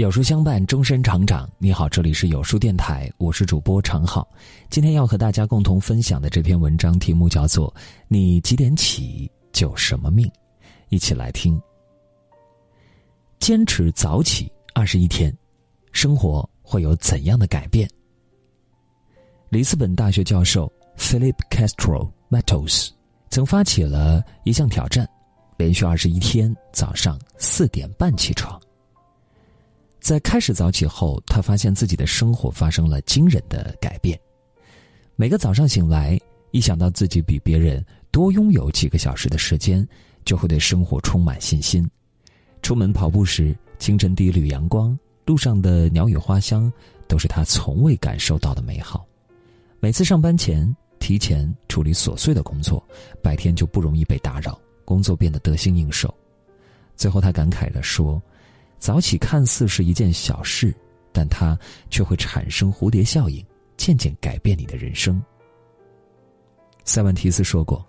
有书相伴，终身成长。你好，这里是有书电台，我是主播常浩。今天要和大家共同分享的这篇文章题目叫做《你几点起就什么命》，一起来听。坚持早起二十一天，生活会有怎样的改变？里斯本大学教授 Philip Castro Matos 曾发起了一项挑战，连续二十一天早上四点半起床。在开始早起后，他发现自己的生活发生了惊人的改变。每个早上醒来，一想到自己比别人多拥有几个小时的时间，就会对生活充满信心。出门跑步时，清晨第一缕阳光，路上的鸟语花香，都是他从未感受到的美好。每次上班前，提前处理琐碎的工作，白天就不容易被打扰，工作变得得心应手。最后，他感慨地说。早起看似是一件小事，但它却会产生蝴蝶效应，渐渐改变你的人生。塞万提斯说过：“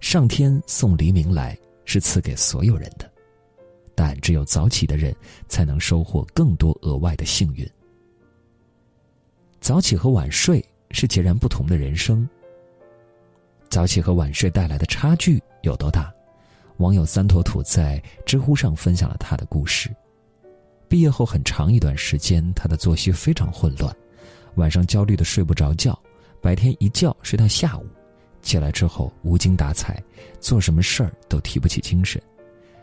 上天送黎明来是赐给所有人的，但只有早起的人才能收获更多额外的幸运。”早起和晚睡是截然不同的人生。早起和晚睡带来的差距有多大？网友三坨土在知乎上分享了他的故事。毕业后很长一段时间，他的作息非常混乱，晚上焦虑的睡不着觉，白天一觉睡到下午，起来之后无精打采，做什么事儿都提不起精神，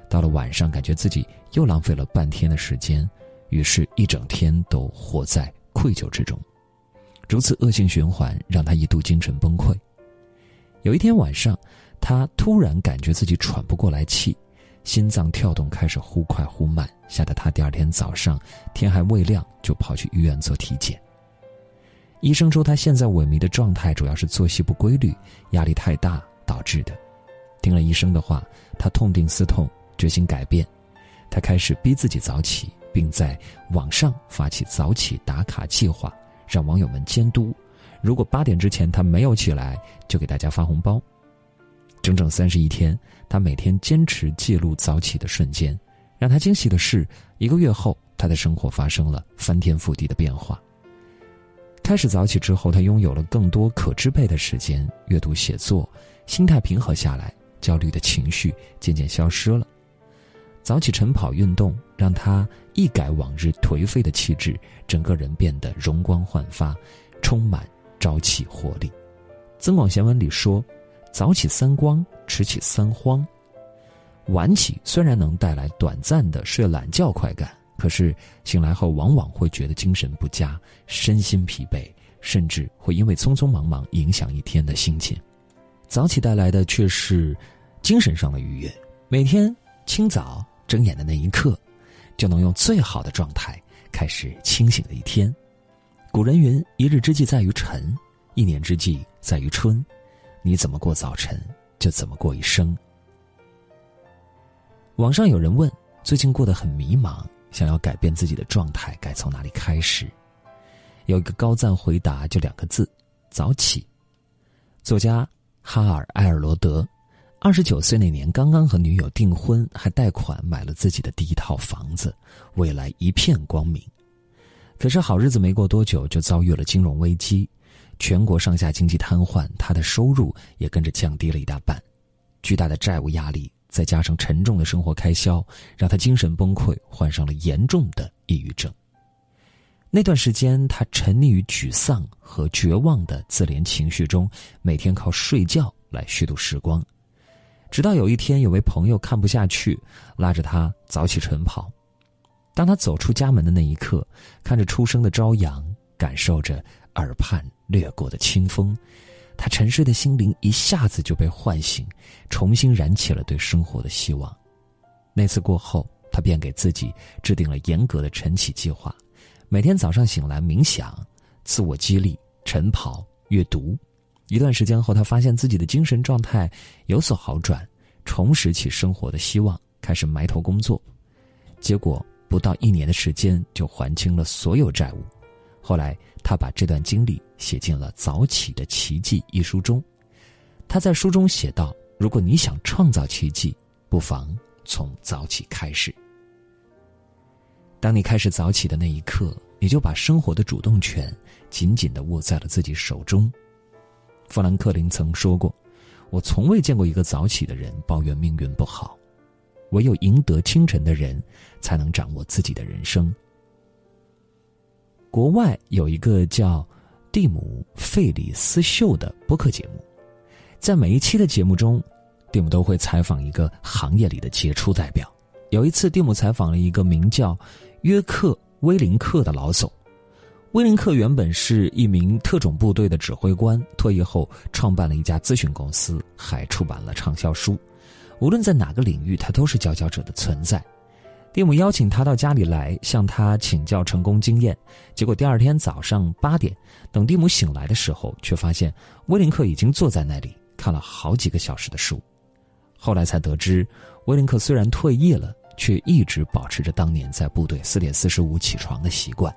到了晚上感觉自己又浪费了半天的时间，于是一整天都活在愧疚之中，如此恶性循环让他一度精神崩溃。有一天晚上，他突然感觉自己喘不过来气。心脏跳动开始忽快忽慢，吓得他第二天早上天还未亮就跑去医院做体检。医生说他现在萎靡的状态主要是作息不规律、压力太大导致的。听了医生的话，他痛定思痛，决心改变。他开始逼自己早起，并在网上发起早起打卡计划，让网友们监督。如果八点之前他没有起来，就给大家发红包。整整三十一天，他每天坚持记录早起的瞬间。让他惊喜的是，一个月后，他的生活发生了翻天覆地的变化。开始早起之后，他拥有了更多可支配的时间，阅读、写作，心态平和下来，焦虑的情绪渐渐消失了。早起晨跑运动让他一改往日颓废的气质，整个人变得容光焕发，充满朝气活力。《增广贤文》里说。早起三光，迟起三慌。晚起虽然能带来短暂的睡懒觉快感，可是醒来后往往会觉得精神不佳、身心疲惫，甚至会因为匆匆忙忙影响一天的心情。早起带来的却是精神上的愉悦。每天清早睁眼的那一刻，就能用最好的状态开始清醒的一天。古人云：“一日之计在于晨，一年之计在于春。”你怎么过早晨，就怎么过一生。网上有人问：最近过得很迷茫，想要改变自己的状态，该从哪里开始？有一个高赞回答，就两个字：早起。作家哈尔·埃尔罗德，二十九岁那年刚刚和女友订婚，还贷款买了自己的第一套房子，未来一片光明。可是好日子没过多久，就遭遇了金融危机。全国上下经济瘫痪，他的收入也跟着降低了一大半，巨大的债务压力再加上沉重的生活开销，让他精神崩溃，患上了严重的抑郁症。那段时间，他沉溺于沮丧和绝望的自怜情绪中，每天靠睡觉来虚度时光。直到有一天，有位朋友看不下去，拉着他早起晨跑。当他走出家门的那一刻，看着初升的朝阳，感受着。耳畔掠过的清风，他沉睡的心灵一下子就被唤醒，重新燃起了对生活的希望。那次过后，他便给自己制定了严格的晨起计划，每天早上醒来冥想、自我激励、晨跑、阅读。一段时间后，他发现自己的精神状态有所好转，重拾起生活的希望，开始埋头工作。结果不到一年的时间，就还清了所有债务。后来，他把这段经历写进了《早起的奇迹》一书中。他在书中写道：“如果你想创造奇迹，不妨从早起开始。当你开始早起的那一刻，你就把生活的主动权紧紧的握在了自己手中。富兰克林曾说过：“我从未见过一个早起的人抱怨命运不好，唯有赢得清晨的人，才能掌握自己的人生。”国外有一个叫“蒂姆·费里斯秀”的播客节目，在每一期的节目中，蒂姆都会采访一个行业里的杰出代表。有一次，蒂姆采访了一个名叫约克·威林克的老总。威林克原本是一名特种部队的指挥官，退役后创办了一家咨询公司，还出版了畅销书。无论在哪个领域，他都是佼佼者的存在。蒂姆邀请他到家里来，向他请教成功经验。结果第二天早上八点，等蒂姆醒来的时候，却发现威林克已经坐在那里看了好几个小时的书。后来才得知，威林克虽然退役了。却一直保持着当年在部队四点四十五起床的习惯。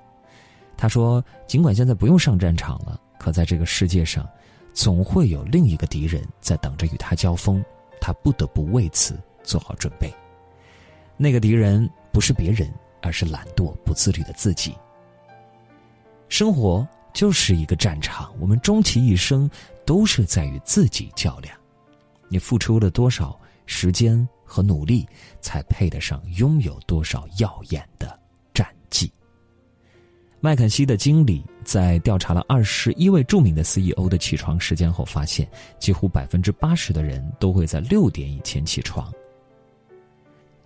他说：“尽管现在不用上战场了，可在这个世界上，总会有另一个敌人在等着与他交锋，他不得不为此做好准备。那个敌人不是别人，而是懒惰不自律的自己。生活就是一个战场，我们终其一生都是在与自己较量。你付出了多少时间？”和努力，才配得上拥有多少耀眼的战绩。麦肯锡的经理在调查了二十一位著名的 CEO 的起床时间后，发现几乎百分之八十的人都会在六点以前起床。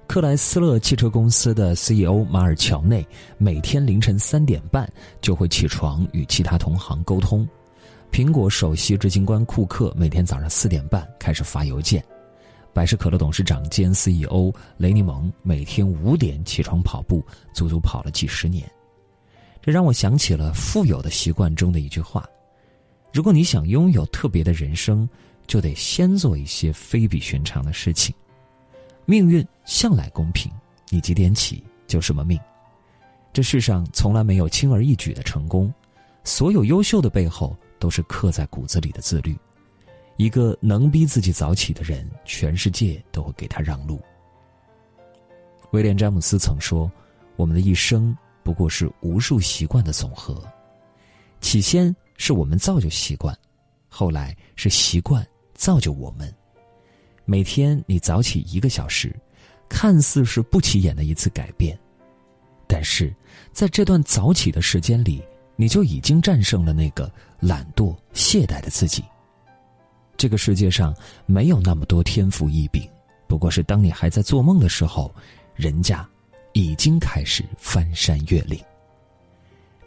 克莱斯勒汽车公司的 CEO 马尔乔内每天凌晨三点半就会起床与其他同行沟通。苹果首席执行官库克每天早上四点半开始发邮件。百事可乐董事长兼 CEO 雷尼蒙每天五点起床跑步，足足跑了几十年。这让我想起了《富有的习惯》中的一句话：“如果你想拥有特别的人生，就得先做一些非比寻常的事情。”命运向来公平，你几点起就什么命。这世上从来没有轻而易举的成功，所有优秀的背后都是刻在骨子里的自律。一个能逼自己早起的人，全世界都会给他让路。威廉·詹姆斯曾说：“我们的一生不过是无数习惯的总和，起先是我们造就习惯，后来是习惯造就我们。每天你早起一个小时，看似是不起眼的一次改变，但是在这段早起的时间里，你就已经战胜了那个懒惰懈怠的自己。”这个世界上没有那么多天赋异禀，不过是当你还在做梦的时候，人家已经开始翻山越岭。